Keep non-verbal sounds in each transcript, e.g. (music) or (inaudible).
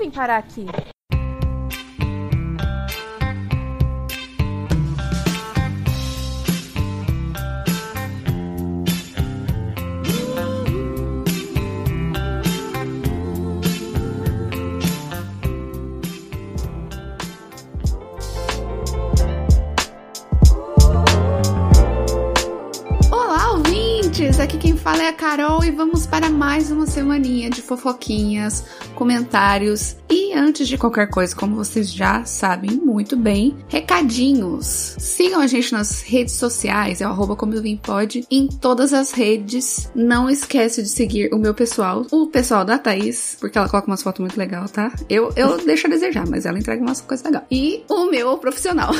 vim parar aqui? Mais uma semaninha de fofoquinhas, comentários e antes de qualquer coisa, como vocês já sabem muito bem, recadinhos. Sigam a gente nas redes sociais, é o arroba como eu vim pode, em todas as redes. Não esquece de seguir o meu pessoal, o pessoal da Thaís, porque ela coloca umas fotos muito legais, tá? Eu, eu (laughs) deixo a desejar, mas ela entrega umas coisas legais. E o meu profissional.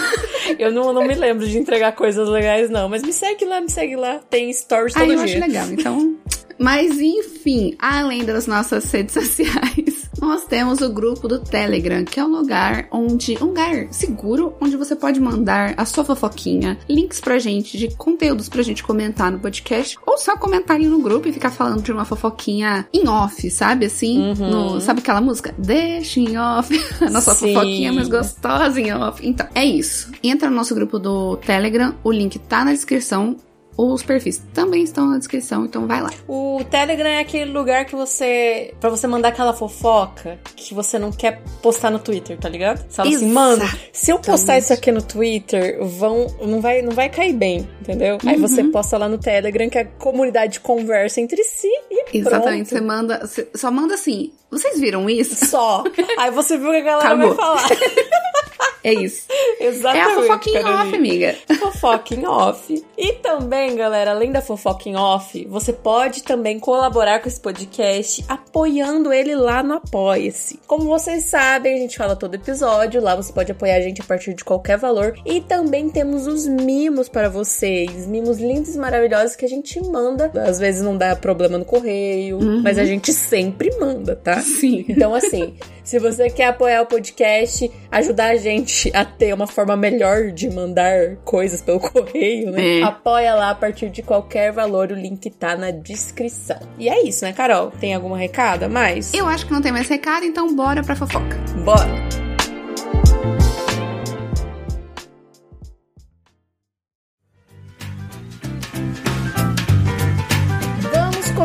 eu não, não me (laughs) lembro de entregar coisas legais, não, mas me segue lá, me segue lá. Tem stories todo Ai, dia. Eu acho legal, então. (laughs) Mas enfim, além das nossas redes (laughs) sociais, nós temos o grupo do Telegram, que é um lugar onde um lugar seguro onde você pode mandar a sua fofoquinha, links pra gente de conteúdos pra gente comentar no podcast, ou só comentar no grupo e ficar falando de uma fofoquinha em off, sabe assim? Uhum. No, sabe aquela música? Deixa em off. (laughs) a nossa Sim. fofoquinha mais gostosa em off. Então, é isso. Entra no nosso grupo do Telegram, o link tá na descrição os perfis também estão na descrição, então vai lá. O Telegram é aquele lugar que você. para você mandar aquela fofoca que você não quer postar no Twitter, tá ligado? Você fala assim, mano, se eu postar isso aqui no Twitter, vão. Não vai, não vai cair bem, entendeu? Uhum. Aí você posta lá no Telegram que a comunidade conversa entre si e Exatamente, pronto. você manda. Você só manda assim. Vocês viram isso? Só. Aí você viu que a galera Acabou. vai falar. (laughs) É isso. Exatamente. É a fofoquinha off, amiga. Fofoquinha off. E também, galera, além da fofoquinha off, você pode também colaborar com esse podcast apoiando ele lá no Apoia-se. Como vocês sabem, a gente fala todo episódio, lá você pode apoiar a gente a partir de qualquer valor. E também temos os mimos para vocês, mimos lindos e maravilhosos que a gente manda. Às vezes não dá problema no correio, uhum. mas a gente sempre manda, tá? Sim. Então, assim, se você quer apoiar o podcast, ajudar a gente a ter uma forma melhor de mandar coisas pelo correio, né? É. Apoia lá a partir de qualquer valor, o link tá na descrição. E é isso, né, Carol? Tem alguma recado a mais? Eu acho que não tem mais recado, então bora pra fofoca. Bora!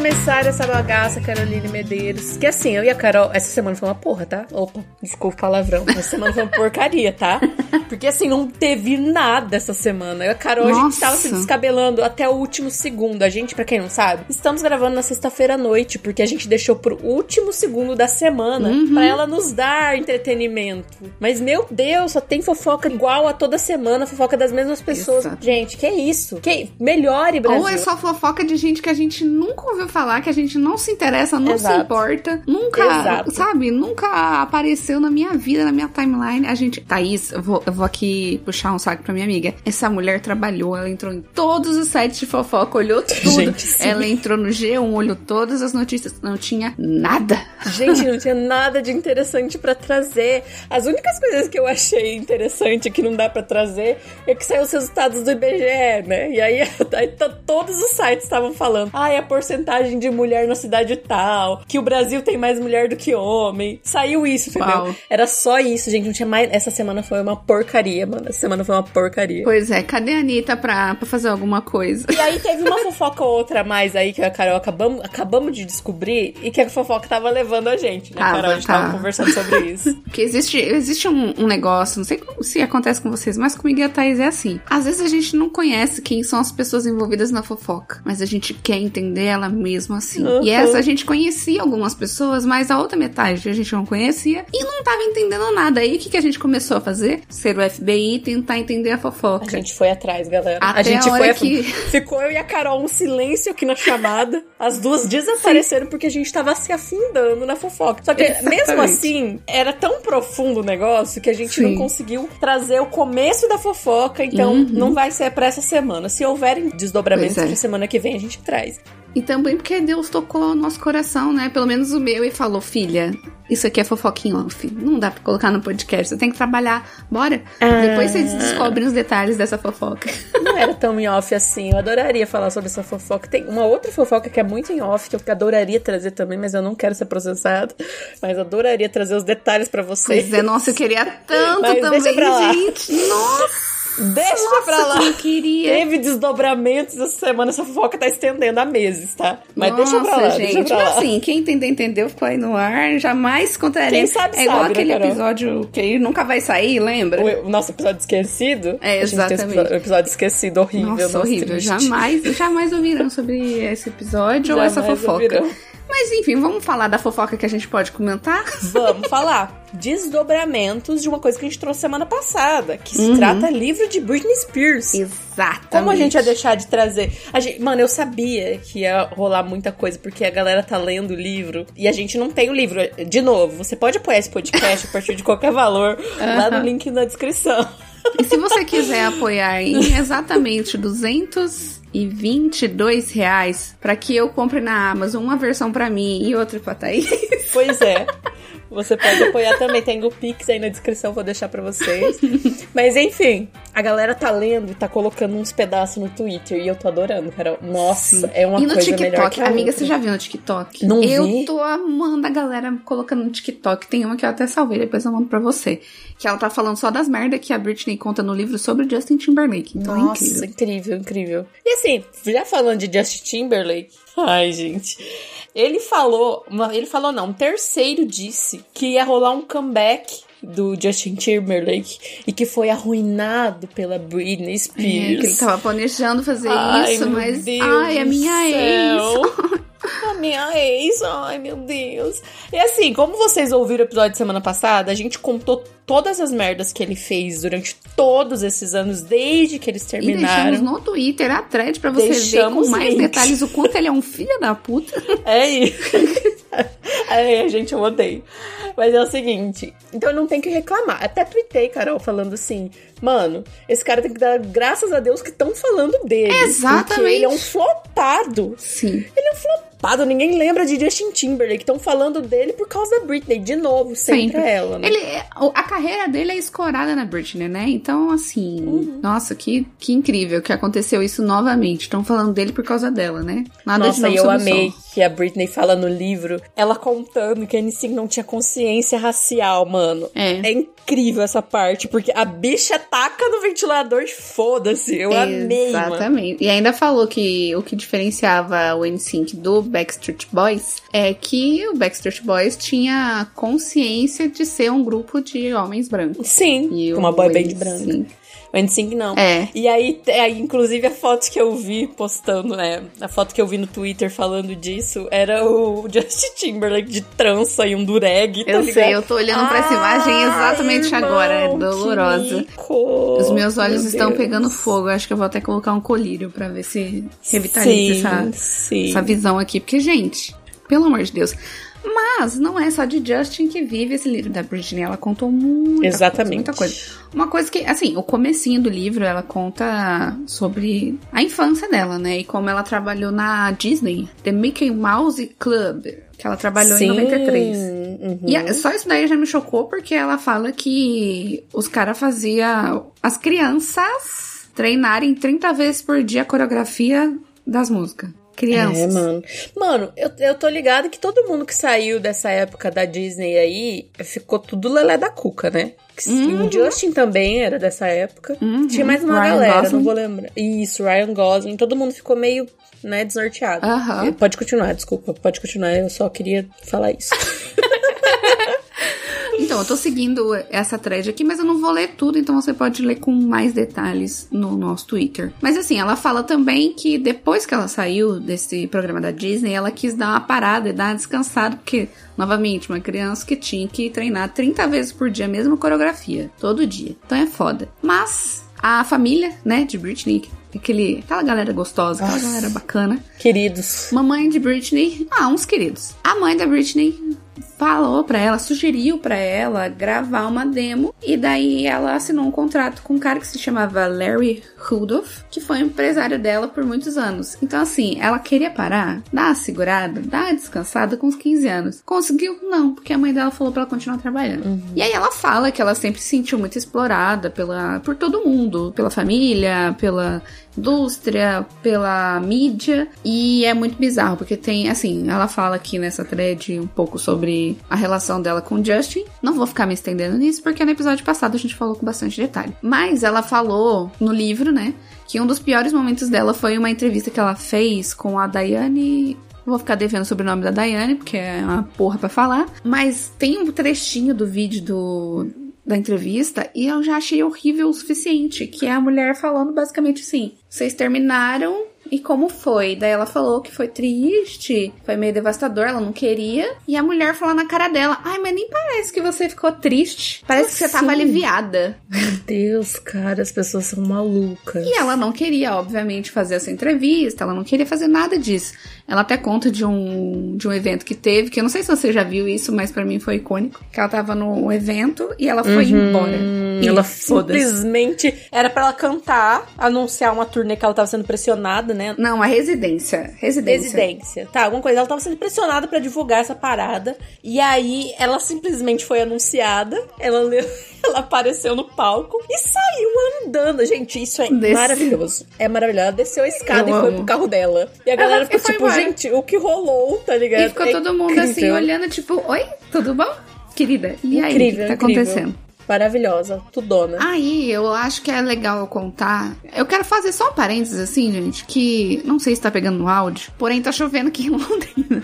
Começar essa bagaça, Caroline Medeiros. Que assim, eu e a Carol, essa semana foi uma porra, tá? Opa, desculpa o palavrão. Essa semana foi uma porcaria, tá? Porque assim, não teve nada essa semana. Eu e a Carol, Nossa. a gente tava se descabelando até o último segundo. A gente, para quem não sabe, estamos gravando na sexta-feira à noite, porque a gente deixou pro último segundo da semana uhum. para ela nos dar entretenimento. Mas, meu Deus, só tem fofoca igual a toda semana, fofoca das mesmas pessoas. Exato. Gente, que isso? Que melhore, Brasil. Ou é só fofoca de gente que a gente nunca ouviu falar, que a gente não se interessa, não Exato. se importa, nunca, Exato. sabe, nunca apareceu na minha vida, na minha timeline. A gente, Thaís, eu vou, eu vou aqui puxar um saco pra minha amiga. Essa mulher trabalhou, ela entrou em todos os sites de fofoca, olhou (laughs) tudo. Gente, ela entrou no G1, olhou todas as notícias, não tinha nada. Gente, não (laughs) tinha nada de interessante para trazer. As únicas coisas que eu achei interessante que não dá para trazer é que saiu os resultados do IBGE, né? E aí, (laughs) aí todos os sites estavam falando, ai, a porcentagem porcentagem de mulher na cidade tal, que o Brasil tem mais mulher do que homem. Saiu isso, entendeu? Uau. Era só isso, gente. Não tinha mais. Essa semana foi uma porcaria, mano. Essa semana foi uma porcaria. Pois é, cadê a Anitta pra, pra fazer alguma coisa? E aí teve uma fofoca ou outra mais aí que a Carol acabamos, acabamos de descobrir e que a fofoca tava levando a gente, né, Carol? A gente tá. tava conversando sobre (laughs) isso. Porque existe, existe um, um, negócio, não sei se acontece com vocês, mas comigo e a Thaís é assim. Às vezes a gente não conhece quem são as pessoas envolvidas na fofoca, mas a gente quer entender ela mesmo assim. Uhum. E essa a gente conhecia algumas pessoas, mas a outra metade a gente não conhecia e não tava entendendo nada. Aí o que, que a gente começou a fazer? Ser o FBI e tentar entender a fofoca. A gente foi atrás, galera. Até a gente a foi que... (laughs) Ficou eu e a Carol um silêncio aqui na chamada. As duas desapareceram Sim. porque a gente tava se afundando na fofoca. Só que Exatamente. mesmo assim, era tão profundo o negócio que a gente Sim. não conseguiu trazer o começo da fofoca. Então, uhum. não vai ser pra essa semana. Se houverem desdobramentos é. pra semana que vem, a gente traz. E também porque Deus tocou o nosso coração, né? Pelo menos o meu, e falou: filha, isso aqui é fofoquinho off. Não dá pra colocar no podcast. Você tem que trabalhar. Bora. Ah. Depois vocês descobrem os detalhes dessa fofoca. Não era tão em off assim. Eu adoraria falar sobre essa fofoca. Tem uma outra fofoca que é muito em off, que eu adoraria trazer também, mas eu não quero ser processado. Mas adoraria trazer os detalhes pra vocês. Pois é, nossa, eu queria tanto Mas também, gente. Nossa! Deixa Nossa, pra lá. como eu queria. Teve desdobramentos essa semana, essa fofoca tá estendendo há meses, tá? Mas Nossa, deixa pra lá, gente. deixa pra Mas lá. assim, quem entender, entendeu, ficou aí no ar. Jamais contaria. Quem sabe, é igual sabe, né, aquele Carol? episódio que nunca vai sair, lembra? O, o nosso episódio esquecido. É, exatamente. episódio- episódio esquecido, horrível. Nossa, horrível. triste. Jamais, jamais ouvirão sobre esse episódio ou essa Jamais fofoca. ouvirão. Mas enfim, vamos falar da fofoca que a gente pode comentar? (laughs) Vamos falar desdobramentos de uma coisa que a gente trouxe semana passada, que Uhum. se trata livro de Britney Spears. Exatamente. Como a gente ia deixar de trazer? A gente- mano, eu sabia que ia rolar muita coisa, porque a galera tá lendo o livro e a gente não tem o livro. De novo, você pode apoiar esse podcast a partir de qualquer valor lá no link na descrição. E se você quiser apoiar em (laughs) exatamente 222 reais para que eu compre na Amazon uma versão pra mim e outra pra Thaís, Pois é. (laughs) Você pode apoiar (laughs) também, tem o Pix aí na descrição, vou deixar pra vocês. Mas enfim, a galera tá lendo e tá colocando uns pedaços no Twitter e eu tô adorando, Carol. Nossa, é uma e no coisa melhor TikTok, que a amiga, você já viu no TikTok? Não eu vi. tô amando a galera colocando no TikTok. Tem uma que eu até salvei, depois eu mando pra você. Que ela tá falando só das merdas que a Britney conta no livro sobre Justin Timberlake. Então é Nossa, incrível. incrível, incrível. E assim, já falando de Justin Timberlake, (laughs) ai, gente. Ele falou, ele falou não, um terceiro disse que ia rolar um comeback do Justin Timberlake e que foi arruinado pela Britney É, Spears. que ele tava planejando fazer Ai, isso, mas. Deus ai, a minha céu. ex. (laughs) A minha ai meu Deus. E assim, como vocês ouviram o episódio de semana passada, a gente contou todas as merdas que ele fez durante todos esses anos, desde que eles E terminaram. deixamos no Twitter a thread pra você ver Deixamos com mais link. detalhes o quanto ele é um filho da puta. (laughs) É isso. (laughs) É, gente, eu odeio. Mas é o seguinte, então não tenho que reclamar. Até tuitei, Carol, falando assim, mano, esse cara tem que dar graças a Deus que estão falando dele. Exatamente. Porque ele é um flopado. Sim. Ele é um flopado, ninguém lembra de Justin Timberlake. Estão falando dele por causa da Britney, de novo, sempre, Sempre. ela, né? Ele, é- a carreira dele é escorada na Britney, né? Então, assim, Uhum. nossa, que, que incrível que aconteceu isso novamente. Estão falando dele por causa dela, né? Nada de Nossa, novo e eu amei que a Britney fala no livro, ela contando que a NSYNC não tinha consciência racial, mano. É. É incrível essa parte, porque a bicha taca no ventilador e foda-se. Eu amei, mano. Exatamente. E ainda falou que o que diferenciava o NSYNC do Backstreet Boys é que o Backstreet Boys tinha consciência de ser um grupo de homens brancos. Sim, E uma boy band branca. O NSYNC não. É. E aí, aí, inclusive, a foto que eu vi postando, né? A foto que eu vi no Twitter falando disso era o (laughs) Justin Timberlake de trança e um dureg, tá Eu ligado? sei, eu tô olhando pra essa imagem exatamente Ai, agora, é irmão, que Os meus olhos Meu estão Deus. pegando fogo. Acho que eu vou até colocar um colírio pra ver se revitaliza Sim, essa, sim. essa visão aqui. Porque, gente, pelo amor de Deus. Mas não é só de Justin que vive esse livro da Britney. Ela contou muita Exatamente. coisa, muita coisa. Uma coisa que, assim, o comecinho do livro, ela conta sobre a infância dela, né? E como ela trabalhou na Disney, The Mickey Mouse Club, que ela trabalhou Sim, em 93. uhum. E só isso daí já me chocou, porque ela fala que os caras faziam as crianças treinarem 30 vezes por dia a coreografia das músicas. Crianças. É, mano. Mano, eu, eu tô ligado que todo mundo que saiu dessa época da Disney aí ficou tudo lelé da cuca, né? Que- O Justin também era dessa época. Uhum. Tinha mais uma Ryan galera, Gosling. não vou lembrar. Isso, Ryan Gosling. Todo mundo ficou meio, né, desnorteado. Aham. Pode continuar, desculpa. Pode continuar, eu só queria falar isso. (laughs) Então, eu tô seguindo essa thread aqui, mas eu não vou ler tudo, então você pode ler com mais detalhes no nosso Twitter. Mas assim, ela fala também que depois que ela saiu desse programa da Disney, ela quis dar uma parada e dar uma descansada, porque, novamente, uma criança que tinha que treinar 30 vezes por dia a mesma coreografia, todo dia. Então é foda. Mas a família, né, de Britney, aquele, aquela galera gostosa, aquela Nossa. galera bacana, Queridos. Mamãe de Britney, ah, uns queridos. A mãe da Britney falou para ela, sugeriu para ela gravar uma demo e daí ela assinou um contrato com um cara que se chamava Larry Rudolph, que foi empresário dela por muitos anos. Então assim, ela queria parar, dar uma segurada, dar uma descansada com uns 15 anos. Conseguiu? Não, porque a mãe dela falou para ela continuar trabalhando. Uhum. E aí ela fala que ela sempre se sentiu muito explorada pela por todo mundo, pela família, pela indústria, pela mídia, e é muito bizarro, porque tem, assim, ela fala aqui nessa thread um pouco sobre a relação dela com o Justin. Não vou ficar me estendendo nisso, porque no episódio passado a gente falou com bastante detalhe. Mas ela falou no livro, né, que um dos piores momentos dela foi uma entrevista que ela fez com a Daiane Vou ficar devendo o sobrenome da Daiane, porque é uma porra pra falar. Mas tem um trechinho do vídeo do, da entrevista e eu já achei horrível o suficiente, que é a mulher falando basicamente assim: vocês terminaram e como foi? Daí ela falou que foi triste, foi meio devastador, ela não queria. E a mulher falou na cara dela: Ai, mas nem parece que você ficou triste. Parece assim? que você tava aliviada. Meu Deus, cara, as pessoas são malucas. E ela não queria, obviamente, fazer essa entrevista, ela não queria fazer nada disso. Ela até conta de um, de um evento que teve, que eu não sei se você já viu isso, mas para mim foi icônico. Que ela tava no evento e ela foi uhum. embora. E ela simplesmente era para ela cantar, anunciar uma turnê que ela tava sendo pressionada, né? Não, a residência. Residência. Residência. Tá, alguma coisa. Ela tava sendo pressionada para divulgar essa parada. E aí ela simplesmente foi anunciada. Ela leu (laughs) ela apareceu no palco e saiu andando. Gente, isso é Desce. maravilhoso. É maravilhoso. Ela desceu a escada Eu e foi pro carro dela. E a galera ficou tipo, embora. gente, o que rolou, tá ligado? E ficou é todo mundo assim, incrível. assim, olhando, tipo, oi, tudo bom? Querida, e aí, incrível, o que tá incrível. acontecendo? Maravilhosa, tudona. Aí, eu acho que é legal eu contar. Eu quero fazer só um parênteses assim, gente, que não sei se tá pegando no áudio, porém tá chovendo aqui em Londrina.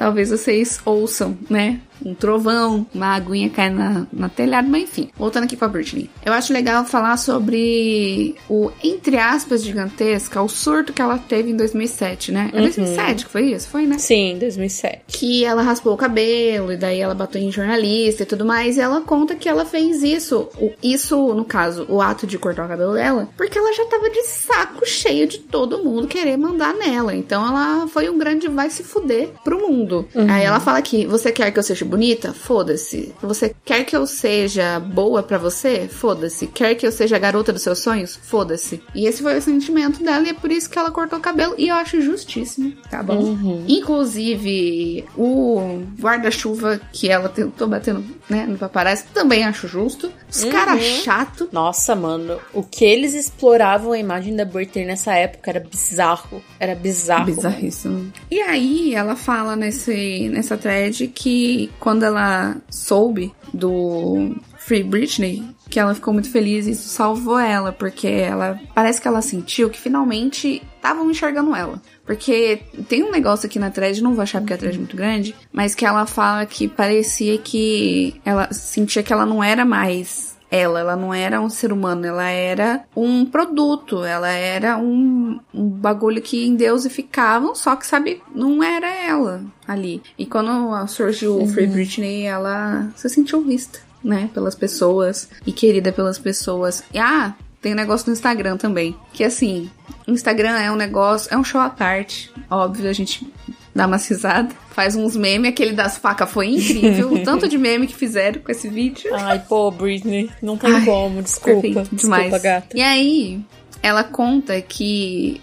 Talvez vocês ouçam, né? um trovão, uma aguinha cai na, na telhado, mas enfim. Voltando aqui pra Britney. Eu acho legal falar sobre o, entre aspas, gigantesca, o surto que ela teve em 2007, né? É uhum. 2007 que foi isso? Foi, né? Sim, 2007. Que ela raspou o cabelo, e daí ela bateu em jornalista e tudo mais, e ela conta que ela fez isso, o, isso, no caso, o ato de cortar o cabelo dela, porque ela já tava de saco cheio de todo mundo querer mandar nela. Então ela foi um grande vai se fuder pro mundo. Uhum. Aí ela fala que você quer que eu seja bonita? Foda-se. Você quer que eu seja boa para você? Foda-se. Quer que eu seja a garota dos seus sonhos? Foda-se. E esse foi o sentimento dela e é por isso que ela cortou o cabelo. E eu acho justíssimo, tá bom? Uhum. Inclusive, o guarda-chuva que ela tentou batendo né, no paparazzi também acho justo. Os uhum. caras chato. Nossa, mano. O que eles exploravam a imagem da Britney nessa época era bizarro. Era bizarro. Bizarríssimo. E aí, ela fala nesse, nessa thread que quando ela soube do Free Britney, que ela ficou muito feliz e isso salvou ela, porque ela parece que ela sentiu que finalmente estavam enxergando ela. Porque tem um negócio aqui na thread, não vou achar porque a thread é muito grande, mas que ela fala que parecia que ela sentia que ela não era mais ela. Ela não era um ser humano, ela era um produto, ela era um, um bagulho que em Deus ficavam, só que, sabe, não era ela ali. E quando surgiu o Free Britney, ela se sentiu vista, né, pelas pessoas e querida pelas pessoas. E, ah, tem um negócio no Instagram também, que assim, Instagram é um negócio, é um show à parte. Óbvio, a gente dá uma risada. Faz uns memes, aquele das facas foi incrível. o tanto de meme que fizeram com esse vídeo. Ai, pô, Britney, não tem Ai, como, desculpa. Perfeito, demais. Desculpa, gata. E aí, ela conta que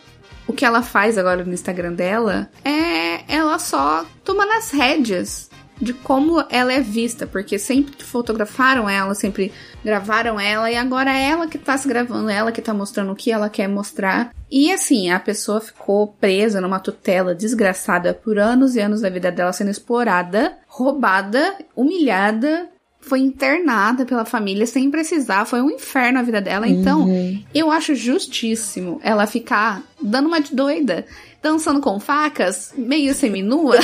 o que ela faz agora no Instagram dela é ela só toma nas rédeas de como ela é vista, porque sempre fotografaram ela, sempre gravaram ela, e agora é ela que tá se gravando, ela que tá mostrando o que ela quer mostrar. E assim, a pessoa ficou presa numa tutela desgraçada por anos e anos da vida dela sendo explorada, roubada, humilhada, foi internada pela família sem precisar, foi um inferno a vida dela. Então, uhum. eu acho justíssimo ela ficar dando uma de doida dançando com facas, meio seminua,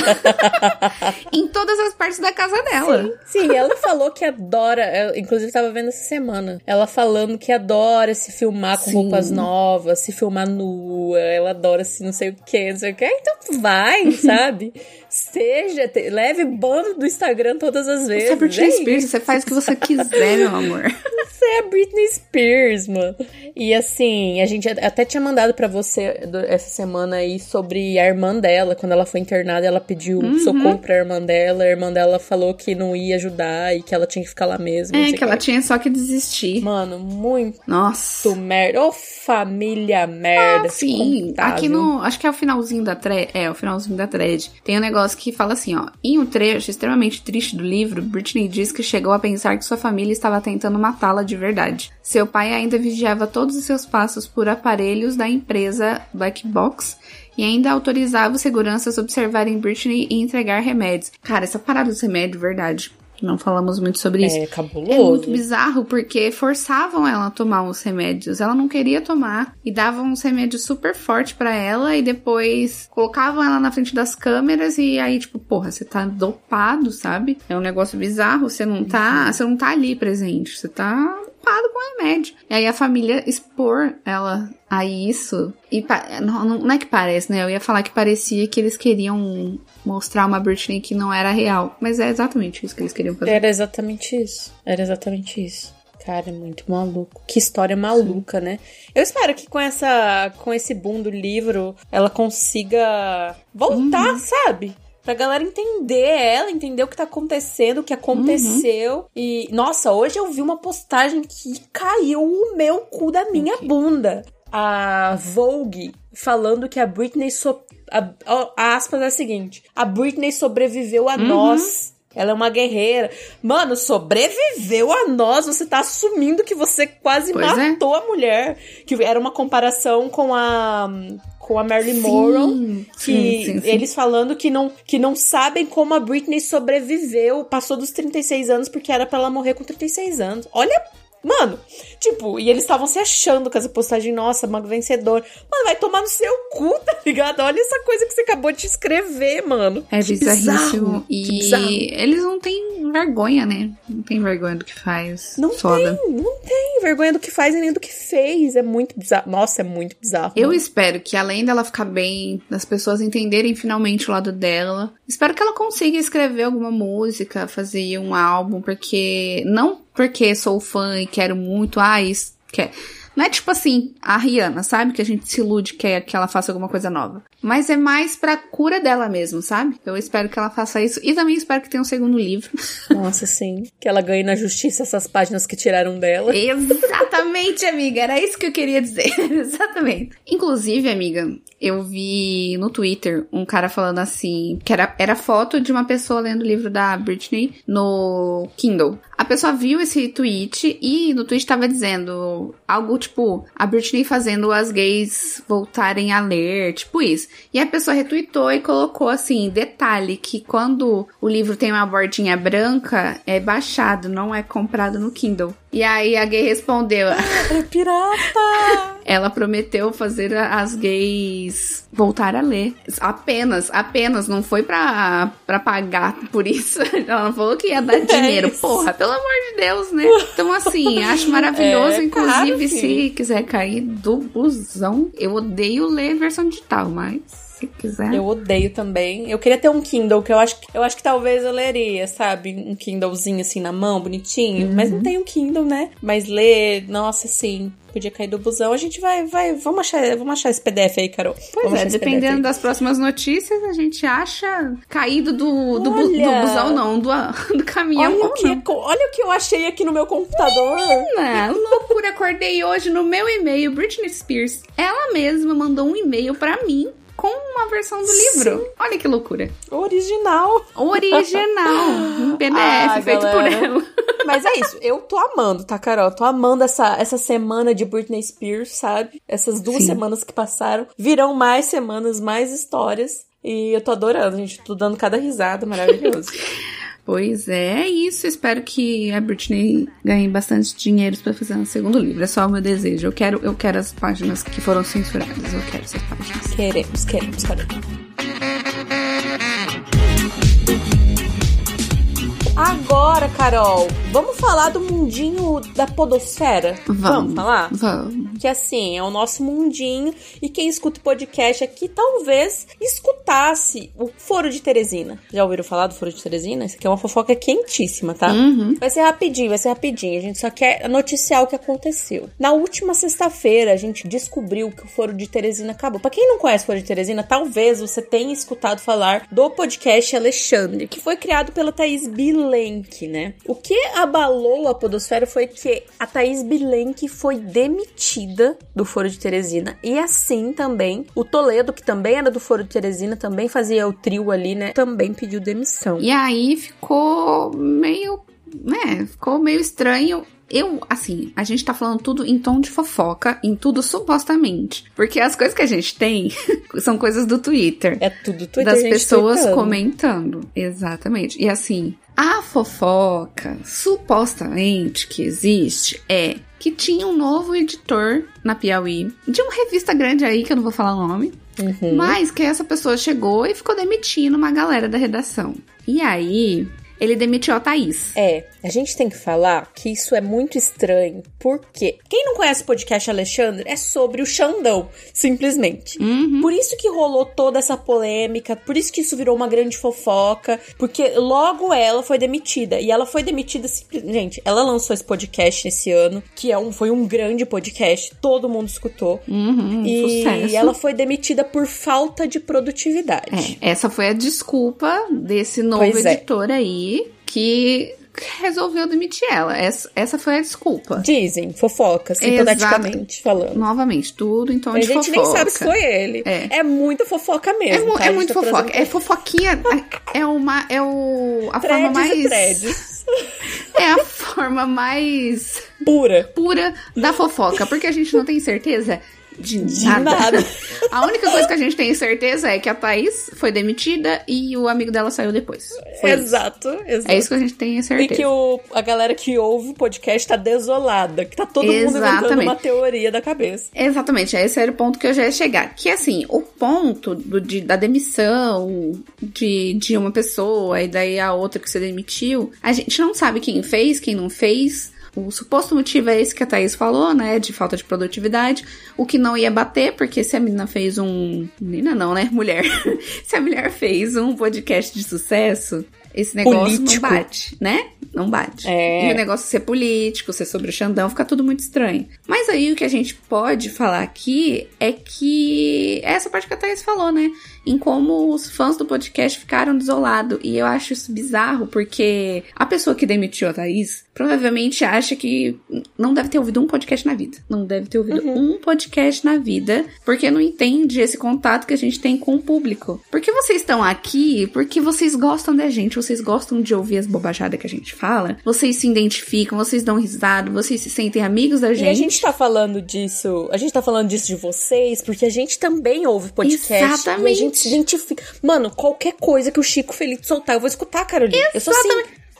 (laughs) em todas as partes da casa dela. Sim, sim, ela falou que adora, inclusive estava vendo essa semana, ela falando que adora se filmar com sim. roupas novas, se filmar nua, ela adora se não sei o que, não sei o que, então vai, (laughs) sabe? Seja, te, leve bando do Instagram todas as vezes. Você é Britney Spears, você faz o que você quiser, meu amor. (laughs) Você é Britney Spears, mano. E assim, a gente até tinha mandado para você essa semana aí sobre a irmã dela. Quando ela foi internada, ela pediu uhum. socorro pra irmã dela. A irmã dela falou que não ia ajudar e que ela tinha que ficar lá mesmo. É, que, que ela tinha só que desistir. Mano, muito. Nossa. merda. Ô, oh, família merda. Ah, sim, aqui no. Acho que é o finalzinho da thread. É, o finalzinho da thread. Tem um negócio que fala assim, ó. Em um trecho extremamente triste do livro, Britney diz que chegou a pensar que sua família estava tentando matá-la de verdade. Seu pai ainda vigiava todos os seus passos por aparelhos da empresa Black Box e ainda autorizava os seguranças a observarem Britney e entregar remédios. Cara, essa parada dos remédios, verdade. Não falamos muito sobre isso. É cabuloso. É muito bizarro porque forçavam ela a tomar os remédios. Ela não queria tomar e davam uns remédios super fortes para ela e depois colocavam ela na frente das câmeras e aí tipo, porra, você tá dopado, sabe? É um negócio bizarro, você não tá, uhum. você não tá ali presente, você tá preocupado com o remédio. E aí a família expor ela a isso. E não, não, é que parece, né? Eu ia falar que parecia que eles queriam mostrar uma Britney que não era real. Mas é exatamente isso que eles queriam fazer. Era exatamente isso. Era exatamente isso. Cara, é muito maluco. Que história maluca, Sim. né? Eu espero que com essa com esse boom do livro ela consiga voltar, uhum. sabe? Pra galera entender ela, entender o que tá acontecendo, o que aconteceu. Uhum. E, nossa, hoje eu vi uma postagem que caiu o meu cu da minha okay. bunda. A Vogue falando que a Britney. So a, a, aspas é a seguinte: a Britney sobreviveu a uhum. nós. Ela é uma guerreira. Mano, sobreviveu a nós. Você tá assumindo que você quase pois é. matou é. a mulher. Que era uma comparação com a com a Marilyn Monroe, que sim, sim, sim. eles falando que não, que não sabem como a Britney sobreviveu, passou dos 36 anos porque era para ela morrer com 36 anos. Olha Mano, tipo, e eles estavam se achando com essa postagem, nossa, mago vencedor. Mano, vai tomar no seu cu, tá ligado? Olha essa coisa que você acabou de escrever, mano. É bizarríssimo. E bizarro. eles não têm vergonha, né? Não tem vergonha do que faz. Não Foda. tem, não tem vergonha do que faz e nem do que fez. É muito bizarro. Nossa, é muito bizarro. Eu mano. espero que além dela ficar bem, das pessoas entenderem finalmente o lado dela, espero que ela consiga escrever alguma música, fazer um álbum, porque não porque sou fã e quero muito, ah, isso, quer. Não é tipo assim, a Rihanna, sabe? Que a gente se ilude que, que ela faça alguma coisa nova. Mas é mais pra cura dela mesmo, sabe? Eu espero que ela faça isso. E também espero que tenha um segundo livro. (laughs) Nossa, sim. Que ela ganhe na justiça essas páginas que tiraram dela. Exatamente, amiga. Era isso que eu queria dizer. (laughs) Exatamente. Inclusive, amiga, eu vi no Twitter um cara falando assim, que era, era foto de uma pessoa lendo o livro da Britney no Kindle. A pessoa viu esse tweet e no tweet tava dizendo algo tipo, a Britney fazendo as gays voltarem a ler, tipo isso. E a pessoa retweetou e colocou assim, detalhe que quando o livro tem uma bordinha branca, é baixado, não é comprado no Kindle. E aí a gay respondeu: É pirata! (laughs) Ela prometeu fazer as gays voltar a ler. Apenas, apenas. Não foi pra, pra pagar por isso. (laughs) Ela falou que ia dar é dinheiro. É Porra, pelo amor de Deus, né? Então, assim, (laughs) acho maravilhoso. É, inclusive, se quiser cair do busão, eu odeio ler versão digital, mas se quiser. Eu odeio também. Eu queria ter um Kindle, que eu acho, eu acho que talvez eu leria, sabe? Um Kindlezinho assim na mão, bonitinho. Uhum. Mas não tem um Kindle, né? Mas ler, nossa, sim podia cair do busão. A gente vai, vai, vamos achar, vamos achar esse PDF aí, Carol. Pois vamos é, dependendo das próximas notícias, a gente acha caído do, do, bu, do busão, não, do, (laughs) do caminhão. Olha o, que, olha o que eu achei aqui no meu computador. Menina, loucura, acordei hoje no meu e-mail, Britney Spears. Ela mesma mandou um e-mail para mim com uma versão do livro. Sim. Olha que loucura. Original. Original. (laughs) Um PDF ah, feito galera. por ela. Mas é isso. Eu tô amando, tá, Carol? Tô amando essa, essa semana de Britney Spears, sabe? Essas duas Sim. semanas que passaram. Virão mais semanas, mais histórias. E eu tô adorando, gente. Tô dando cada risada maravilhoso. (laughs) Pois é, é isso. Espero que a Britney ganhe bastante dinheiro para fazer um segundo livro. É só o meu desejo. Eu quero, eu quero as páginas que foram censuradas. Eu quero essas páginas. Queremos, queremos, queremos. Agora, Carol, vamos falar do mundinho da podosfera? Vamos. falar? Vamos. Que assim, é o nosso mundinho e quem escuta o podcast aqui talvez escutasse o Foro de Teresina. Já ouviram falar do Foro de Teresina? Isso aqui é uma fofoca quentíssima, tá? Uhum. Vai ser rapidinho, vai ser rapidinho. A gente só quer noticiar o que aconteceu. Na última sexta-feira, a gente descobriu que o Foro de Teresina acabou. Pra quem não conhece o Foro de Teresina, talvez você tenha escutado falar do podcast Alexandre, que foi criado pela Thaís Bilenque, né? O que abalou a podosfera foi que a Thaís Bilenque foi demitida do Foro de Teresina e assim também o Toledo, que também era do Foro de Teresina, também fazia o trio ali, né? Também pediu demissão. E aí ficou meio. né? Ficou meio estranho. Eu, assim, a gente tá falando tudo em tom de fofoca, em tudo supostamente. Porque as coisas que a gente tem (laughs) são coisas do Twitter. É tudo Twitter, das pessoas comentando. Exatamente. E assim, a fofoca, supostamente que existe, é que tinha um novo editor na Piauí, de uma revista grande aí, que eu não vou falar o nome, Uhum. mas que essa pessoa chegou e ficou demitindo uma galera da redação. E aí, ele demitiu a Thaís. É, a gente tem que falar que isso é muito estranho, porque quem não conhece o podcast Alexandre é sobre o Xandão, simplesmente. Uhum. Por isso que rolou toda essa polêmica, por isso que isso virou uma grande fofoca, porque logo ela foi demitida. E ela foi demitida simplesmente. Gente, ela lançou esse podcast esse ano, que é um, foi um grande podcast, todo mundo escutou. Uhum, um e sucesso. ela foi demitida por falta de produtividade. É, essa foi a desculpa desse novo Pois é. editor aí que resolveu demitir ela. Essa, essa foi a desculpa. Dizem, fofocas, Exato. hipoteticamente falando. Novamente, tudo em tom A de gente fofoca. nem sabe se foi ele. É. É, muita fofoca É, mesmo. mu- tá? é A muito tá fofoca. trazendo É fofoquinha. É uma. É o. A forma threads mais. e threads. (laughs) É a forma mais Pura. pura da fofoca. Porque a gente não tem certeza de De nada. nada. A única coisa que a gente tem certeza é que a Thaís foi demitida e o amigo dela saiu depois. Foi. Exato, exato. É isso que a gente tem E certeza. que o, a galera que ouve o podcast tá desolada. Que tá todo mundo inventando Exatamente. uma teoria da cabeça. Exatamente, esse era o ponto que eu já ia chegar. Que assim, o ponto do, de- da demissão de, de uma pessoa e daí a outra que se demitiu, a gente não sabe quem fez, quem não fez. O suposto motivo é esse que a Thaís falou, né? De falta de produtividade. O que não ia bater, porque se a menina fez um. Menina não, né? Mulher. (laughs) se a mulher fez um podcast de sucesso, esse negócio Político. não bate, né? Não bate. É. E o negócio ser político, ser sobre o Xandão, fica tudo muito estranho. Mas aí o que a gente pode falar aqui é que é essa parte que a Thaís falou, né? Em como os fãs do podcast ficaram desolados. E eu acho isso bizarro, porque a pessoa que demitiu a Thaís provavelmente acha que não deve ter ouvido um podcast na vida. Não deve ter ouvido um podcast na vida, porque não entende esse contato que a gente tem com o público. Porque vocês estão aqui porque vocês gostam da gente, vocês gostam de ouvir as bobajadas que a gente fala, vocês se identificam, vocês dão risada, vocês se sentem amigos da gente. E a gente tá falando disso. A gente tá falando disso de vocês, porque a gente também ouve podcast. Exatamente. Gente se identifica. Mano, qualquer coisa que o Chico Feliz soltar, eu vou escutar, Carolina. Eu sou assim.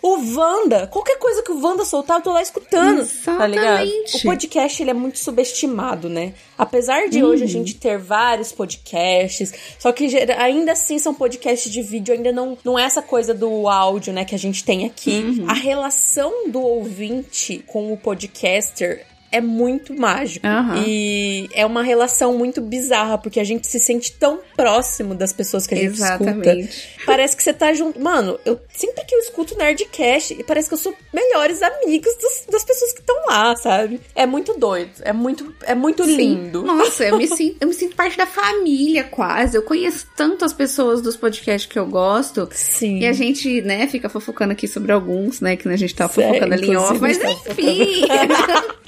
O Wanda, qualquer coisa que o Wanda soltar, eu tô lá escutando. Tá ligado? Exatamente. O podcast, ele é muito subestimado, né? Apesar de Uhum. hoje a gente ter vários podcasts, só que ainda assim são podcasts de vídeo, ainda não, não é essa coisa do áudio, né, que a gente tem aqui. Uhum. A relação do ouvinte com o podcaster é muito mágico. Aham. E é uma relação muito bizarra, porque a gente se sente tão próximo das pessoas que a gente Exatamente. escuta. Parece que você tá junto. Mano, eu sempre que eu escuto Nerdcast, parece que eu sou melhores amigos dos- das pessoas que estão lá, sabe? É muito doido. É muito, é muito Sim. lindo. Nossa, eu me, (laughs) sinto, eu me sinto parte da família quase. Eu conheço tantas pessoas dos podcasts que eu gosto. Sim. E a gente, né, fica fofocando aqui sobre alguns, né? Que a gente tá Sério, fofocando ali em off. Mas tá enfim. (laughs)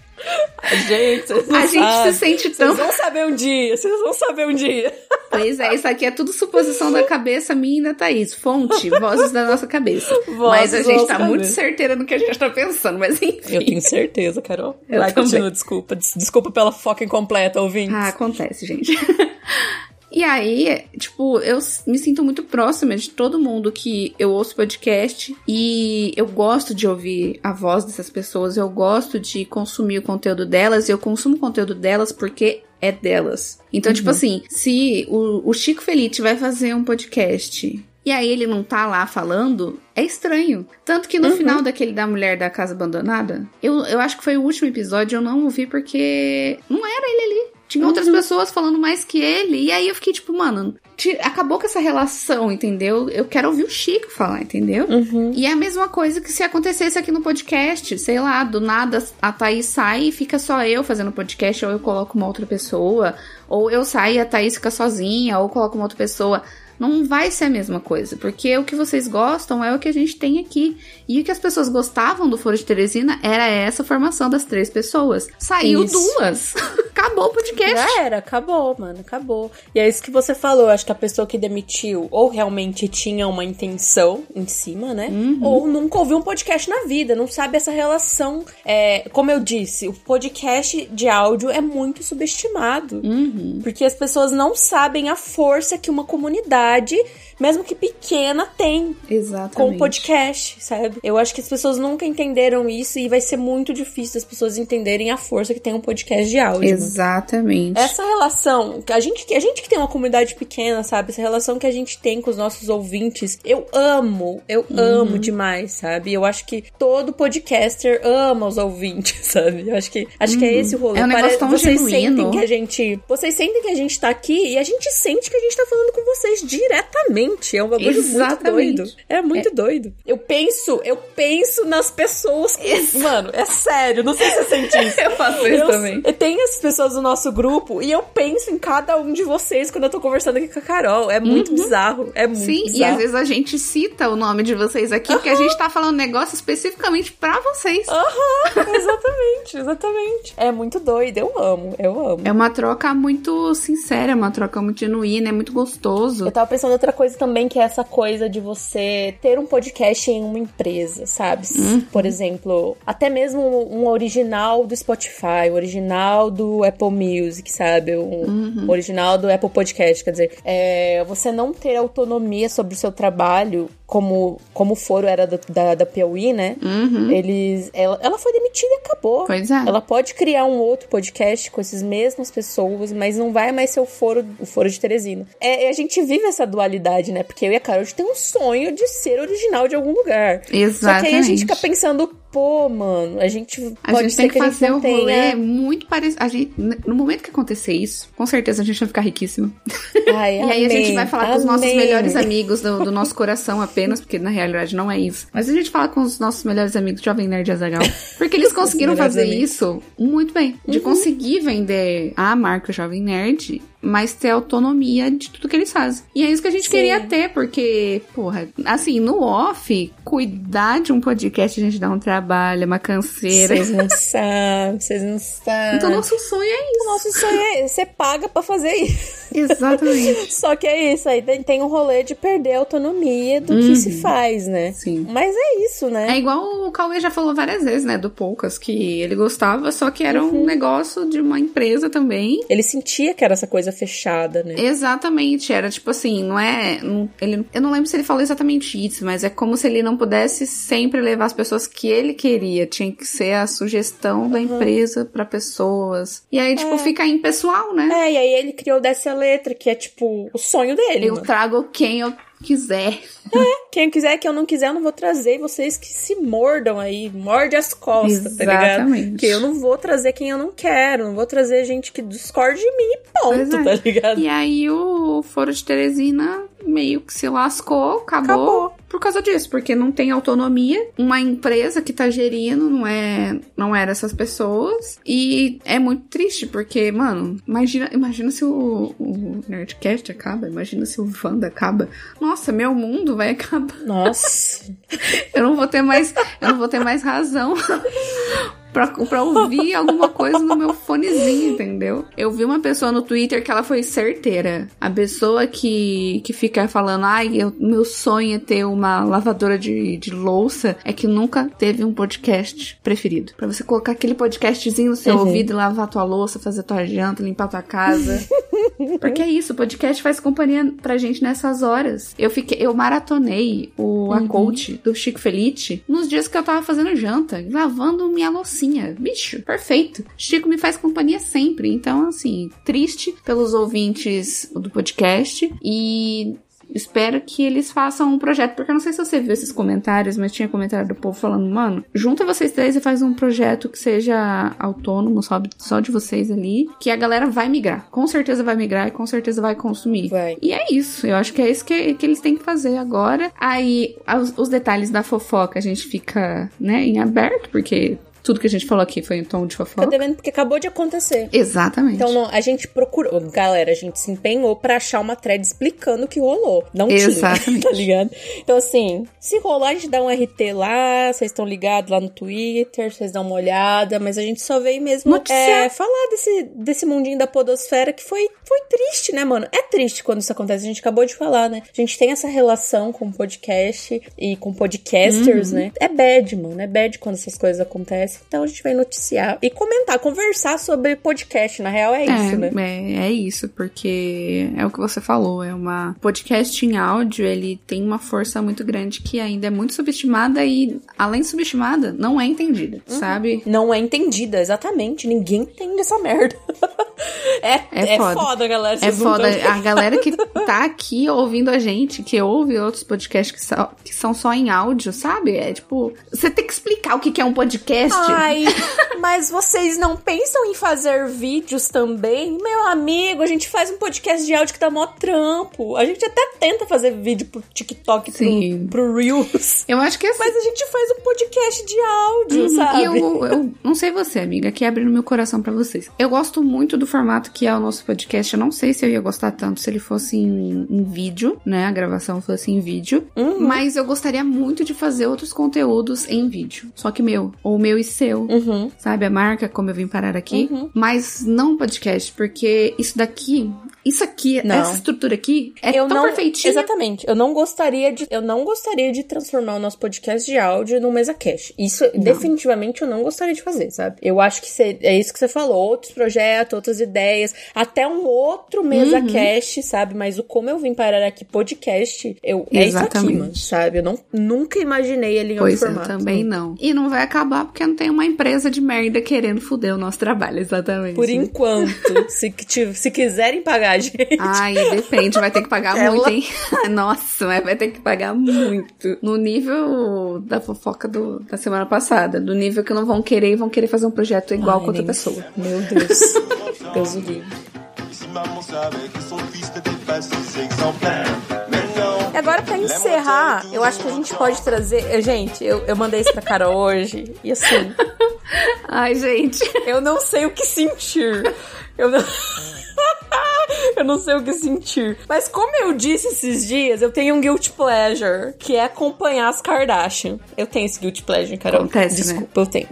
A gente, vocês A gente se sente Vocês tão. vão saber um dia, vocês vão saber um dia. Pois é, isso aqui é tudo suposição da cabeça minha e da Thaís. Fonte, vozes da nossa cabeça. mas a gente tá muito certeira no que a gente tá pensando, mas enfim. Eu tenho certeza, Carol. Eu também. continua, desculpa. Des- Desculpa pela foca incompleta, ouvinte. Ah, acontece, gente. E aí, tipo, eu me sinto muito próxima de todo mundo que eu ouço podcast e eu gosto de ouvir a voz dessas pessoas, eu gosto de consumir o conteúdo delas e eu consumo o conteúdo delas porque é delas. Então, tipo assim, se o, o Chico Felite vai fazer um podcast e aí ele não tá lá falando, é estranho. Tanto que no Uhum. final daquele da mulher da casa abandonada, eu, eu acho que foi o último episódio, eu não ouvi porque não era ele ali. Tinha outras Uhum. pessoas falando mais que ele. E aí eu fiquei tipo, mano, acabou com essa relação, entendeu? Eu quero ouvir o Chico falar, entendeu? Uhum. E é a mesma coisa que se acontecesse aqui no podcast, sei lá, do nada a Thaís sai e fica só eu fazendo podcast, ou eu coloco uma outra pessoa, ou eu saio e a Thaís fica sozinha, ou coloco uma outra pessoa. Não vai ser a mesma coisa, porque o que vocês gostam é o que a gente tem aqui. E o que as pessoas gostavam do Foro de Teresina era essa formação das três pessoas. Saiu Isso. duas. (laughs) Acabou o podcast. Já era, acabou, mano, acabou. E é isso que você falou, acho que a pessoa que demitiu ou realmente tinha uma intenção em cima, né? Ou nunca ouviu um podcast na vida, não sabe essa relação. É, como eu disse, o podcast de áudio é muito subestimado. Uhum. Porque as pessoas não sabem a força que uma comunidade, mesmo que pequena, tem Exatamente. com o podcast, sabe? Eu acho que as pessoas nunca entenderam isso e vai ser muito difícil as pessoas entenderem a força que tem um podcast de áudio. mano. Exatamente. Essa relação, a gente, a gente que tem uma comunidade pequena, sabe? Essa relação que a gente tem com os nossos ouvintes, eu amo, eu Uhum. amo demais, sabe? Eu acho que todo podcaster ama os ouvintes, (laughs) sabe? Eu acho que, acho que é esse o rolê. É um negócio tão vocês genuíno. sentem que a gente, vocês sentem que a gente tá aqui e a gente sente que a gente tá falando com vocês diretamente. É um bagulho muito Exatamente. doido. É muito doido. Eu penso, eu penso nas pessoas que, mano, é sério, não sei se você sente isso. (laughs) Eu faço isso também. Eu tenho as pessoas do nosso grupo e eu penso em cada um de vocês quando eu tô conversando aqui com a Carol. É muito bizarro. É muito Uhum. Sim, e bizarro. às vezes a gente cita o nome de vocês aqui, porque a gente tá falando negócio especificamente pra vocês. Aham, (laughs) exatamente, exatamente. É muito doido, eu amo, eu amo. É uma troca muito sincera, uma troca muito genuína, é muito gostoso. Eu tava pensando outra coisa também, que é essa coisa de você ter um podcast em uma empresa, sabe? Uhum. Por exemplo, até mesmo um original do Spotify, um original do Apple Music, sabe? Um Uhum. original do Apple Podcast, quer dizer, é, você não ter autonomia sobre o seu trabalho, como, como o foro era da, da, da Piauí, né? Eles. Ela, ela foi demitida e acabou. Uhum. Pois é. Ela pode criar um outro podcast com essas mesmas pessoas, mas não vai mais ser o foro, o foro de Teresina. É, a gente vive essa dualidade, né? Porque eu e a Carol a gente tem um sonho de ser original de algum lugar. Só que aí a Exatamente. gente fica pensando, pô, mano, a gente A pode gente tem que gente fazer não o rolê tenha. muito parecido. A gente, no momento que acontecer isso, com certeza a gente vai ficar riquíssimo. Ai, (laughs) E aí a gente amém, vai falar com os nossos amém. melhores amigos do, do nosso coração apenas, porque na realidade não é isso. Mas a gente fala com os nossos melhores amigos Jovem Nerd e Azagal. Porque eles (laughs) conseguiram fazer amigos. isso muito bem. De conseguir vender a marca Jovem Nerd, mas ter autonomia de tudo que eles fazem. E é isso que a gente Sim. queria ter, porque, porra, assim, no off, cuidar de um podcast a gente dá um trabalho, é uma canseira. Vocês não sabem, vocês não sabem. Então nosso sonho é isso. Nosso sonho é você paga pra fazer isso. Exatamente. Só que é isso, aí tem- um rolê de perder a autonomia do que se faz, né? Uhum. Sim. Mas é isso, né? É igual o Cauê já falou várias vezes, né? Do Poucas, que ele gostava, só que era um negócio de uma empresa também. Ele sentia que era essa coisa fechada, né? Exatamente, era tipo assim, não é. não- ele, eu não lembro se ele falou exatamente isso, mas é como se ele não pudesse sempre levar as pessoas que ele queria. Tinha que ser a sugestão da empresa pra pessoas. E aí, tipo, fica impessoal, né? É, e aí ele criou dessa letra, que é tipo o sonho dele. Eu mano. trago quem eu quiser. Quem quiser, quem eu não quiser, eu não vou trazer. E vocês que se mordam aí, morde as costas, tá ligado? Exatamente. Porque eu não vou trazer quem eu não quero, não vou trazer gente que discorde de mim e ponto, é. tá ligado? E aí o Foro de Teresina meio que se lascou, acabou, Acabou. Por causa disso, porque não tem autonomia. Uma empresa que tá gerindo não é, não era essas pessoas e é muito triste porque, mano, imagina, imagina se o, o Nerdcast acaba, imagina se o Wanda acaba. Nossa, meu mundo vai (laughs) acabar. Nossa. Eu não vou ter mais, eu não vou ter mais razão. Pra, pra ouvir alguma coisa no meu fonezinho, entendeu? Eu vi uma pessoa no Twitter que ela foi certeira. A pessoa que, que fica falando, ai, eu- meu sonho é ter uma lavadora de, de louça, é que nunca teve um podcast preferido. Pra você colocar aquele podcastzinho no seu Uhum. ouvido e lavar tua louça, fazer tua janta, limpar tua casa. (laughs) Porque é isso, o podcast faz companhia pra gente nessas horas. Eu fiquei, eu maratonei o a coach do Chico Felite nos dias que eu tava fazendo janta, lavando minha loucinha. Bicho, perfeito. Chico me faz companhia sempre. Então, assim, triste pelos ouvintes do podcast e espero que eles façam um projeto, porque eu não sei se você viu esses comentários, mas tinha comentário do povo falando, mano, junta vocês três e faz um projeto que seja autônomo, só, só de vocês ali, que a galera vai migrar. Com certeza vai migrar e com certeza vai consumir. Vai. E é isso, eu acho que é isso que, que eles têm que fazer agora. Aí, os, os detalhes da fofoca a gente fica, né, em aberto, porque tudo que a gente falou aqui foi em tom de fofoca. devendo porque acabou de acontecer. Exatamente. Então, não, a gente procurou, galera, a gente se empenhou pra achar uma thread explicando o que rolou. Não (laughs) Exatamente. tinha, tá ligado? Então, assim, se rolar, a gente dá um RT lá, vocês estão ligados lá no Twitter, vocês dão uma olhada, mas a gente só veio mesmo Noticiar. é, falar desse, desse mundinho da podosfera que foi, foi triste, né, mano? É triste quando isso acontece, a gente acabou de falar, né? A gente tem essa relação com podcast e com podcasters, Uhum. né? É bad, mano, é bad quando essas coisas acontecem. Então a gente vai noticiar e comentar, conversar sobre podcast, na real é isso, né? É, é isso, porque é o que você falou, é uma podcast em áudio, ele tem uma força muito grande que ainda é muito subestimada e, além de subestimada, não é entendida, Uhum. sabe? Não é entendida, exatamente. Ninguém entende essa merda. (laughs) é, É é, foda. foda. galera. É foda. A galera que tá aqui ouvindo a gente, que ouve outros podcasts que, só- que são só em áudio, sabe? É tipo, você tem que explicar o que que é um podcast. Ai, (laughs) mas vocês não pensam em fazer vídeos também? Meu amigo, a gente faz um podcast de áudio que dá mó trampo. A gente até tenta fazer vídeo pro TikTok, Sim. pro, pro Reels. Eu acho que assim, Mas a gente faz um podcast de áudio, Uhum, sabe? E eu, eu não sei você, amiga, que abre no meu coração pra vocês. Eu gosto muito do formato que é o nosso podcast. Eu não sei se eu ia gostar tanto se ele fosse em, em vídeo, né? A gravação fosse em vídeo. Uhum. Mas eu gostaria muito de fazer outros conteúdos em vídeo. Só que meu, ou meu e seu. Uhum. Sabe, a marca, como eu vim parar aqui. Mas não podcast, porque isso daqui, isso aqui, Não. essa estrutura aqui, é eu tão não, perfeitinha. Exatamente. Eu não gostaria de, eu não gostaria de transformar o nosso podcast de áudio num mesa cash. Isso definitivamente eu não gostaria de fazer, sabe? Eu acho que cê- é isso que você falou, outros projetos, outras ideias, até um outro mesa Uhum. cash, sabe? Mas o como eu vim parar aqui podcast, eu é isso aqui, Exatamente. mano, sabe? Eu não, nunca imaginei ele em Pois outro eu formato. também não. E não vai acabar porque não tem uma empresa de merda querendo foder o nosso trabalho, exatamente. Por enquanto, se, se quiserem pagar gente. Ai, depende, vai ter que pagar Ela- muito, hein? (laughs) Nossa, mas vai ter que pagar muito. No nível da fofoca do, da semana passada. Do nível que não vão querer e vão querer fazer um projeto igual Ai, com outra nem- pessoa. Meu Deus. Deus o livre. E agora, pra encerrar, eu acho que a gente pode trazer. Gente, eu, eu mandei isso pra Carol hoje. E assim, (laughs) Ai, gente. eu não sei o que sentir. Eu não. (laughs) (laughs) Eu não sei o que sentir. Mas como eu disse esses dias, eu tenho um guilty pleasure, que é acompanhar as Kardashian. Eu tenho esse guilty pleasure, Carol. Acontece, né? Desculpa, eu tenho.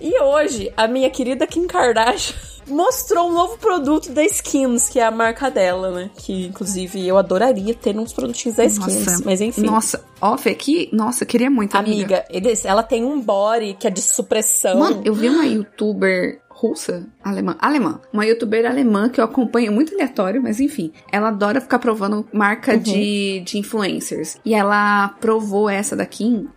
E hoje, a minha querida Kim Kardashian (laughs) mostrou um novo produto da Skims, que é a marca dela, né? Que, inclusive, eu adoraria ter uns produtinhos da Skims. Mas enfim. Nossa, off aqui, nossa, eu queria muito, amiga. Amiga, eles- ela tem um body que é de supressão. Mano, eu vi uma youtuber russa, alemã, alemã, uma youtuber alemã que eu acompanho muito aleatório, mas enfim, ela adora ficar provando marca de, de influencers. E ela provou essa da Kim.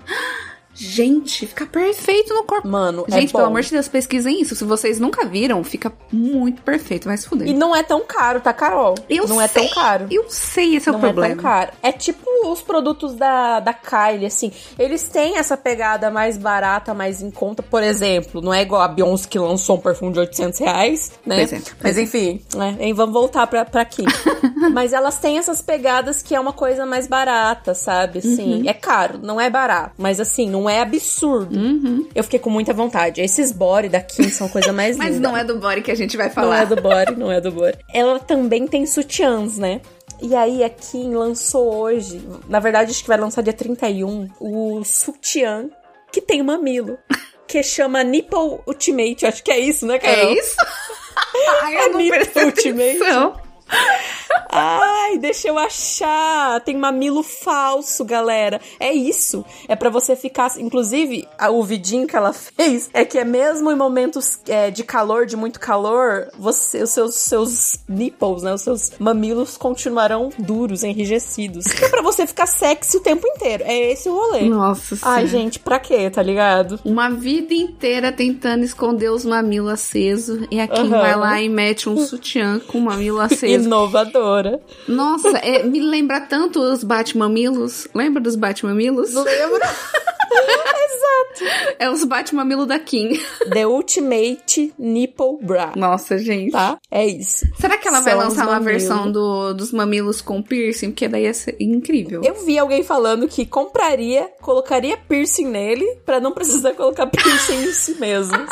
Gente, fica perfeito no corpo. Mano, é Gente, pelo bom. amor de Deus, pesquisem isso. Se vocês nunca viram, fica muito perfeito. Se fuder. E não é tão caro, tá, Carol? eu não é sei, tão caro. Eu sei, esse é o não problema. é tão caro. É tipo os produtos da, da Kylie, assim. Eles têm essa pegada mais barata, mais em conta. Por exemplo, não é igual a Beyoncé que lançou um perfume de 800 reais, né? É, Mas é. enfim, né? E vamos voltar pra, pra aqui. (laughs) Mas elas têm essas pegadas que é uma coisa mais barata, sabe? Assim, Uhum. é caro, não é barato. Mas assim, não é absurdo. Uhum. Eu fiquei com muita vontade. Esses body da Kim são a coisa (laughs) mais linda. Mas não é do body que a gente vai Não falar. é do body, (laughs) não é do body. Ela também tem sutiãs, né? E aí a Kim lançou hoje, na verdade acho que vai lançar dia 31, o sutiã que tem mamilo. (laughs) Que chama Nipple Ultimate, acho que é isso, né, Carol? É isso? Ai, É eu não Nipple Ultimate. atenção. Ai, deixa eu achar. Tem mamilo falso, galera. É isso. É pra você ficar. Inclusive, a- o vidinho que ela (laughs) fez é que é mesmo em momentos é, de calor, de muito calor, você, os seus, seus nipples, né? Os seus mamilos continuarão duros, enrijecidos. É pra você ficar sexy o tempo inteiro. É esse o rolê. Nossa Ai, gente, pra quê, tá ligado? Uma vida inteira tentando esconder os mamilos acesos. E a Kim Aham. vai lá e mete um sutiã com o mamilo (laughs) aceso. Inovadora. Senhora. Nossa, é, me lembra tanto os Batmamilos. Lembra dos Batmamilos? Não (laughs) lembro. É os Batmamilo da Kim. The Ultimate Nipple Bra. Nossa, gente. Tá? É isso. Será que ela vai São os lançar uma versão do- dos mamilos com piercing? Porque daí ia ser incrível. Eu vi alguém falando que compraria, colocaria piercing nele pra não precisar colocar piercing em si mesmo. (laughs)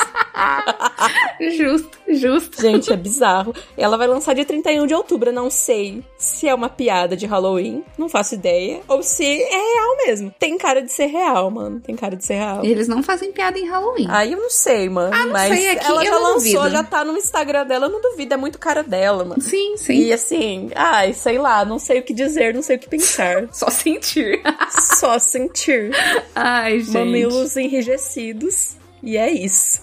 Justo, justo. Gente, é bizarro. Ela vai lançar dia 31 de outubro. Não sei se é uma piada de Halloween, não faço ideia, ou se é real mesmo. Tem cara de ser real, mano. Tem cara de ser real. Eles não fazem piada em Halloween. Aí eu não sei, mano. Ah, não mas sei, aqui ela já não lançou, duvido. já tá no Instagram dela, eu não duvido, é muito cara dela, mano. Sim, sim. E assim, ai, sei lá, não sei o que dizer, não sei o que pensar. (laughs) Só sentir. Só sentir. Ai, gente. Mamilos enrijecidos. E é isso.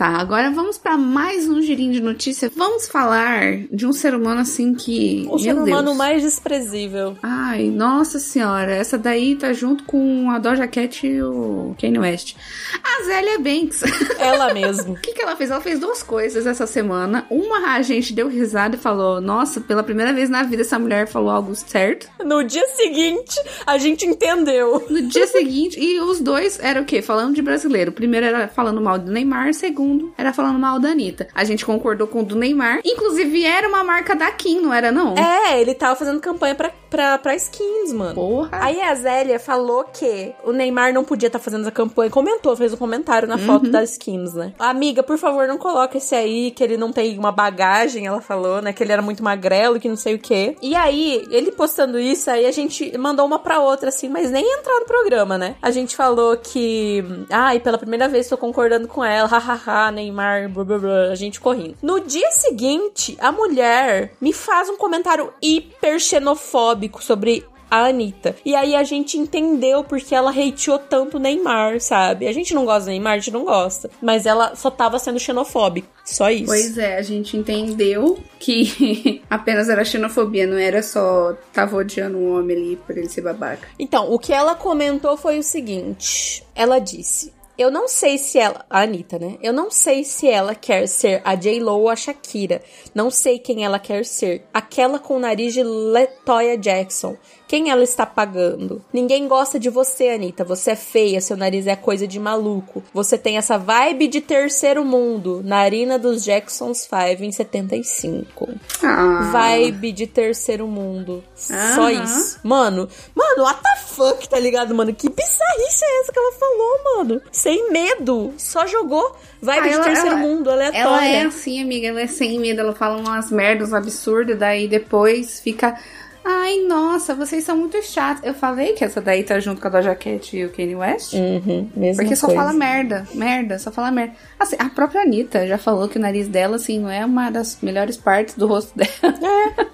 Tá, agora vamos pra mais um girinho de notícia. Vamos falar de um ser humano assim que. O ser humano Deus. mais desprezível. Ai, nossa senhora, essa daí tá junto com a Doja Cat e o Kanye West. A Zélia Banks. (laughs) Ela mesmo. O que, que ela fez? Ela fez duas coisas essa semana. Uma, a gente deu risada e falou: Nossa, pela primeira vez na vida essa mulher falou algo certo. No dia seguinte, a gente entendeu. No dia seguinte, e os dois eram o quê? Falando de brasileiro. O primeiro era falando mal do Neymar, o segundo era falando mal da Anitta. A gente concordou com o do Neymar. Inclusive, era uma marca da Kim, não era, não? É, ele tava fazendo campanha pra, pra, pra skins, mano. Porra. Aí a Zélia falou que o Neymar não podia estar fazendo essa campanha. Comentou, fez um comentário na foto das skins, né? Amiga, por favor, não coloca esse aí, que ele não tem uma bagagem, ela falou, né? Que ele era muito magrelo, que não sei o quê. E aí, ele postando isso, aí a gente mandou uma pra outra, assim, mas nem entrar no programa, né? A gente falou que. Ai, pela primeira vez tô concordando com ela, (laughs) hahaha, Neymar, blá blá blá, a gente correndo. No dia seguinte, a mulher me faz um comentário hiper xenofóbico sobre a Anitta. E aí a gente entendeu porque ela hateou tanto o Neymar, sabe? A gente não gosta do Neymar, a gente não gosta. Mas ela só tava sendo xenofóbica. Só isso. Pois é, a gente entendeu que (laughs) apenas era xenofobia, não era só tava odiando um homem ali por ele ser babaca. Então, o que ela comentou foi o seguinte: ela disse. Eu não sei se ela. A Anitta, né? Eu não sei se ela quer ser a J-Lo ou a Shakira. Não sei quem ela quer ser. Aquela com o nariz de Latoya Jackson. Quem ela está pagando? Ninguém gosta de você, Anitta. Você é feia, seu nariz é coisa de maluco. Você tem essa vibe de terceiro mundo. Narina dos Jacksons 5 em 75 Ah, vibe de terceiro mundo. Só Aham. isso. Mano, mano, what the fuck, tá ligado, mano? Que bizarrice é essa que ela falou, mano? Sem medo. Só jogou vibe Ah, de ela- terceiro ela- mundo, aleatória. Ela é assim, amiga, ela é sem medo, ela fala umas merdas absurdas, daí depois fica. Ai, nossa, vocês são muito chatos. Eu falei que essa daí tá junto com a Doja Cat e o Kanye West. Uhum, mesma Porque só coisa. fala merda, merda, só fala merda. Assim, a própria Anitta já falou que o nariz dela, assim, não é uma das melhores partes do rosto dela. (laughs)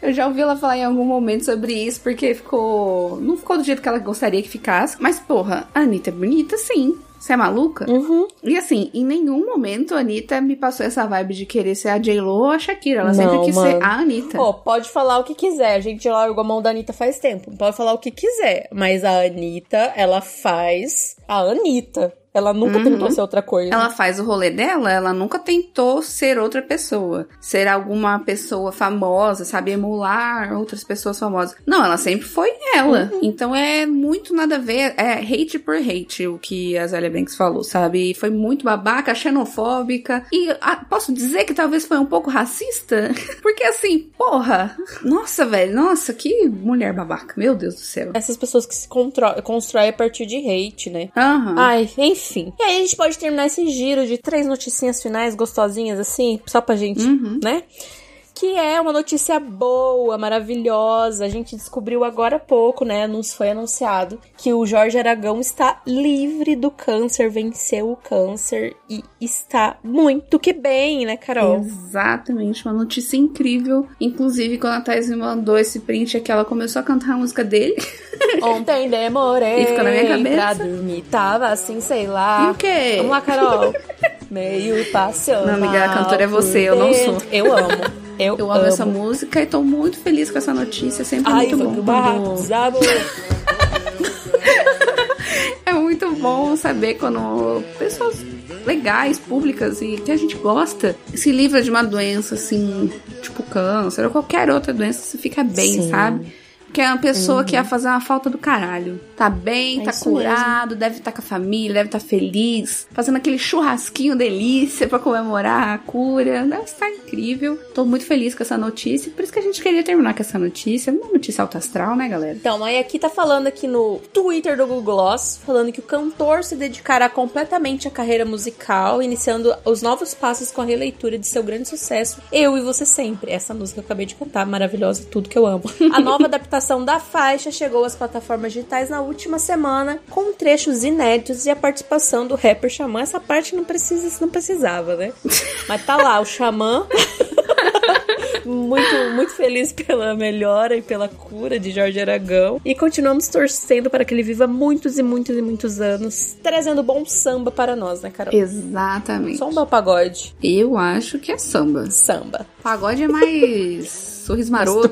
Eu já ouvi ela falar em algum momento sobre isso, porque ficou. Não ficou do jeito que ela gostaria que ficasse. Mas, porra, a Anitta é bonita, sim. Você é maluca? Uhum. E assim, em nenhum momento a Anitta me passou essa vibe de querer ser a J-Lo ou a Shakira. Ela sempre Não, quis mano. ser a Anitta. Pô, pode falar o que quiser. A gente largou a mão da Anitta faz tempo. Pode falar o que quiser. Mas a Anitta, ela faz a Anitta. Ela nunca tentou ser outra coisa. Ela faz o rolê dela, ela nunca tentou ser outra pessoa. Ser alguma pessoa famosa, sabe? Emular outras pessoas famosas. Não, ela sempre foi ela. Então é muito nada a ver. É hate por hate o que a Zélia Banks falou, sabe? Foi muito babaca, xenofóbica. E ah, posso dizer que talvez foi um pouco racista? (laughs) Porque assim, porra. Nossa, velho. Nossa, que mulher babaca. Meu Deus do céu. Essas pessoas que se constroem a partir de hate, né? Aham. Ai, enfim. E aí a gente pode terminar esse giro de três noticinhas finais gostosinhas, assim, só pra gente, né? Que é uma notícia boa, maravilhosa. A gente descobriu agora há pouco, né? Nos foi anunciado que o Jorge Aragão está livre do câncer, venceu o câncer e está muito que bem, né, Carol? Exatamente, uma notícia incrível. Inclusive, quando a Thais me mandou esse print aqui, ela começou a cantar a música dele. (laughs) Ontem demorei E ficou na minha cabeça. pra dormir, tava assim, sei lá. E o quê? Vamos lá, Carol. (laughs) Meio passional. Não, amiga, a cantora é você, eu não sou. Eu amo. Eu, Eu amo, essa música e tô muito feliz com essa notícia. Sempre é Ai, muito bom. pro quando-. (laughs) É muito bom saber quando pessoas legais, públicas e que a gente gosta se livra de uma doença assim, tipo câncer ou qualquer outra doença, você fica bem, Sim. sabe? Que é uma pessoa que ia fazer uma falta do caralho. Tá bem, É tá curado, deve estar com a família, deve estar feliz, fazendo aquele churrasquinho delícia pra comemorar a cura. Deve estar incrível. Tô muito feliz com essa notícia, por isso que a gente queria terminar com essa notícia. Uma notícia alta astral, né, galera? Então, aí aqui tá falando aqui no Twitter do Google Gloss, falando que o cantor se dedicará completamente à carreira musical, iniciando os novos passos com a releitura de seu grande sucesso, Eu e Você Sempre. Essa música que eu acabei de cantar, maravilhosa, tudo que eu amo. A nova (laughs) adaptação da faixa chegou às plataformas digitais na última semana, com trechos inéditos e a participação do rapper Xamã. Essa parte não precisa, não precisava, né? (laughs) Mas tá lá, o Xamã muito, muito feliz pela melhora e pela cura de Jorge Aragão. E continuamos torcendo para que ele viva muitos e muitos e muitos anos, trazendo bom samba para nós, né, Carol? Exatamente. Samba ou pagode? Eu acho que é samba. Samba. Pagode é mais sorriso maroto.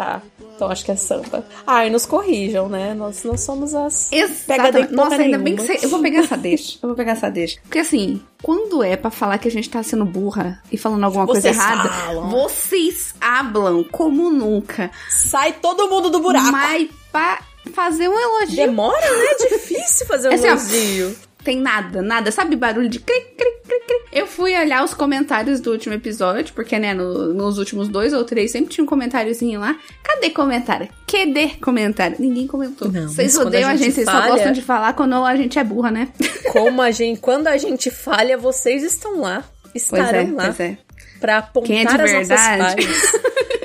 Tá. Então acho que é samba. Ai, nos corrijam, né? Nós não somos as. Exatamente. Nossa, ainda bem que nenhuma. você... Eu vou pegar essa deixa. Eu vou pegar essa deixa. Porque assim, quando é pra falar que a gente tá sendo burra e falando alguma coisa Vocês errada, falam. vocês hablam como nunca. Sai todo mundo do buraco. Mas pra fazer um elogio, Demora, né? É difícil fazer um Assim, ó. Tem nada, nada. Sabe barulho de clic, clic, clic, clic? Eu fui olhar os comentários do último episódio, porque, né, no- nos últimos dois ou três sempre tinha um comentáriozinho lá. Cadê comentário? Cadê comentário? Ninguém comentou. Não, Vocês odeiam a a gente, vocês só gostam de falar quando a gente é burra, né? (laughs) Como a gente. Quando a gente falha, vocês estão lá. Pois Estarão é, lá. pois é. Pra apontar Quem é de verdade? (laughs)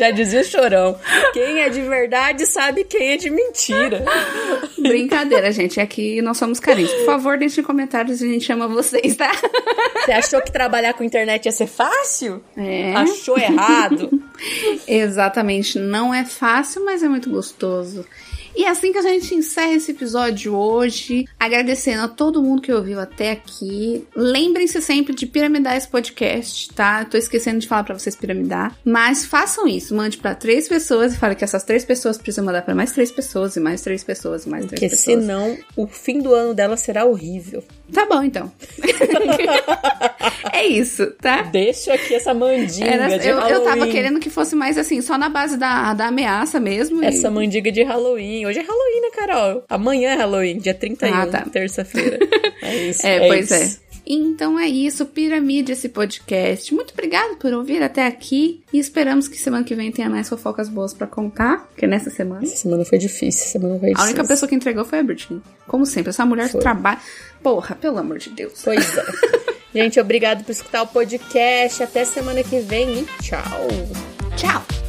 Já dizia o chorão. Quem é de verdade sabe quem é de mentira. (laughs) Brincadeira, gente. Aqui nós somos carentes. Por favor, deixem comentários e a gente ama vocês, tá? Você achou que trabalhar com internet ia ser fácil? É. Achou errado. (laughs) Exatamente. Não é fácil, mas é muito gostoso. E é assim que a gente encerra esse episódio hoje, agradecendo a todo mundo que ouviu até aqui. Lembrem-se sempre de piramidar esse podcast, tá? Tô esquecendo de falar pra vocês piramidar, mas façam isso, mande pra três pessoas e fale que essas três pessoas precisam mandar pra mais três pessoas e mais três pessoas e mais três Porque pessoas. senão o fim do ano dela será horrível. Tá bom, então. (laughs) é isso, tá? Deixa aqui essa mandiga Era- de eu, eu tava Halloween. querendo que fosse mais assim, só na base da, da ameaça mesmo. e- Essa mandiga de Halloween. Hoje é Halloween, né, Carol? Amanhã é Halloween, dia 31, Ah, tá. terça-feira. (laughs) É isso. É, pois isso. é. Então é isso, Piramide esse podcast. Muito obrigado por ouvir até aqui e esperamos que semana que vem tenha mais fofocas boas pra contar, que é nessa semana. Essa semana foi difícil, semana foi A difícil. única pessoa que entregou foi a Britney. Como sempre, essa mulher Foi. trabalha. Porra, pelo amor de Deus. Pois é. (laughs) Gente, obrigado por escutar o podcast. Até semana que vem e tchau. Tchau.